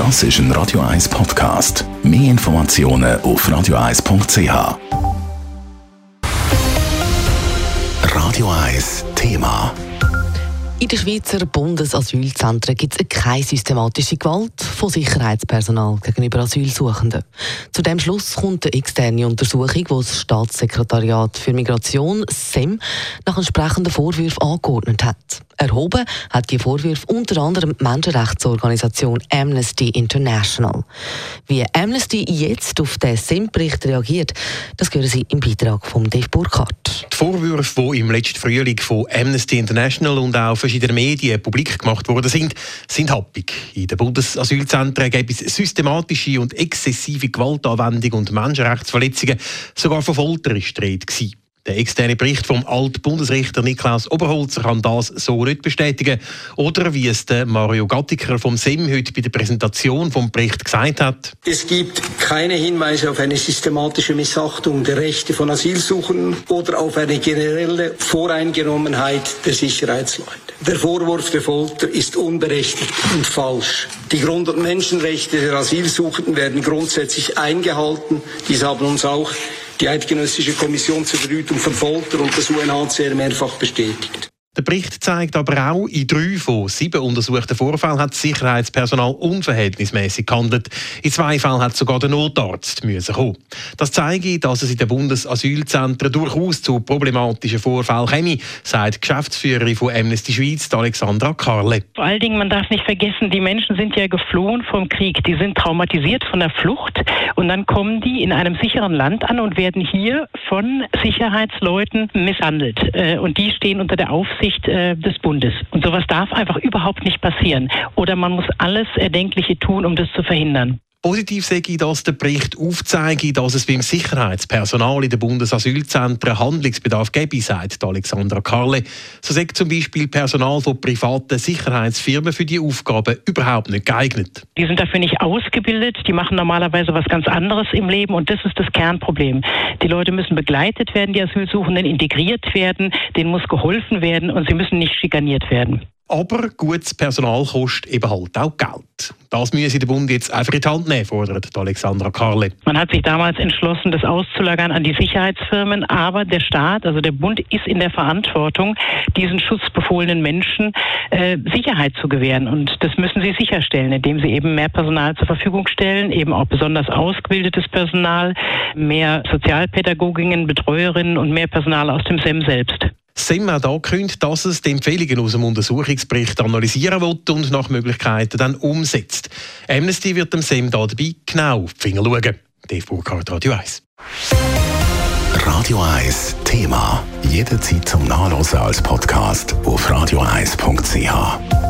Das ist ein Radio 1 Podcast. Mehr Informationen auf radio1.ch. Radio 1 Thema. In den Schweizer Bundesasylzentren gibt es keine systematische Gewalt von Sicherheitspersonal gegenüber Asylsuchenden. Zu dem Schluss kommt eine externe Untersuchung, die das Staatssekretariat für Migration, SEM, nach entsprechenden Vorwürfen angeordnet hat. Erhoben hat die Vorwürfe unter anderem die Menschenrechtsorganisation Amnesty International. Wie Amnesty jetzt auf den SEM-Bericht reagiert, das hören Sie im Beitrag von Dave Burkhardt. Die Vorwürfe, die im letzten Frühling von Amnesty International und auch verschiedenen Medien publik gemacht worden sind, sind happig. In den Bundesasylzentren gibt es systematische und exzessive Gewaltanwendung und Menschenrechtsverletzungen. Sogar von Folter ist die Rede. Der externe Bericht vom Alt-Bundesrichter Niklaus Oberholzer kann das so nicht bestätigen. Oder wie es der Mario Gattiker vom SEM heute bei der Präsentation vom Bericht gesagt hat. Es gibt keine Hinweise auf eine systematische Missachtung der Rechte von Asylsuchenden oder auf eine generelle Voreingenommenheit der Sicherheitsleute. Der Vorwurf der Folter ist unberechtigt und falsch. Die Grund- und Menschenrechte der Asylsuchenden werden grundsätzlich eingehalten. Dies haben uns auch die Eidgenössische Kommission zur Verhütung von Folter und das UNHCR mehrfach bestätigt. Der Bericht zeigt aber auch, in drei von sieben untersuchten Vorfällen hat das Sicherheitspersonal unverhältnismäßig gehandelt. In zwei Fällen hat sogar der Notarzt müssen kommen. Das zeigt, dass es in den Bundesasylzentren durchaus zu problematischen Vorfällen käme, sagt Geschäftsführerin von Amnesty Schweiz, Alexandra Karle. Vor allen Dingen, man darf nicht vergessen, die Menschen sind ja geflohen vom Krieg. Die sind traumatisiert von der Flucht und dann kommen die in einem sicheren Land an und werden hier von Sicherheitsleuten misshandelt. Äh, und die stehen unter der Aufsicht Aufsicht äh, des Bundes. Und sowas darf einfach überhaupt nicht passieren. Oder man muss alles Erdenkliche tun, um das zu verhindern. Positiv sehe ich, dass der Bericht aufzeigt, dass es beim Sicherheitspersonal in den Bundesasylzentren Handlungsbedarf gäbe, sagt Alexandra Karle. So sagt zum Beispiel Personal von privaten Sicherheitsfirmen für die Aufgaben überhaupt nicht geeignet. Die sind dafür nicht ausgebildet, die machen normalerweise was ganz anderes im Leben und das ist das Kernproblem. Die Leute müssen begleitet werden, die Asylsuchenden integriert werden, denen muss geholfen werden und sie müssen nicht schikaniert werden. Aber gutes Personal kostet eben halt auch Geld. Das müsse der Bund jetzt einfach in die Hand nehmen, fordert Alexandra Karle. Man hat sich damals entschlossen, das auszulagern an die Sicherheitsfirmen, aber der Staat, also der Bund, ist in der Verantwortung, diesen schutzbefohlenen Menschen äh, Sicherheit zu gewähren. Und das müssen sie sicherstellen, indem sie eben mehr Personal zur Verfügung stellen, eben auch besonders ausgebildetes Personal, mehr Sozialpädagoginnen, Betreuerinnen und mehr Personal aus dem SEM selbst. SEM hat angekündigt, dass es die Empfehlungen aus dem Untersuchungsbericht analysieren wird und nach Möglichkeiten dann umsetzt. Amnesty wird dem da dabei genau auf die Finger schauen. Dave Burkhardt, Radio 1. Radio 1 Thema. Jederzeit zum Nachlesen als Podcast auf radio1.ch.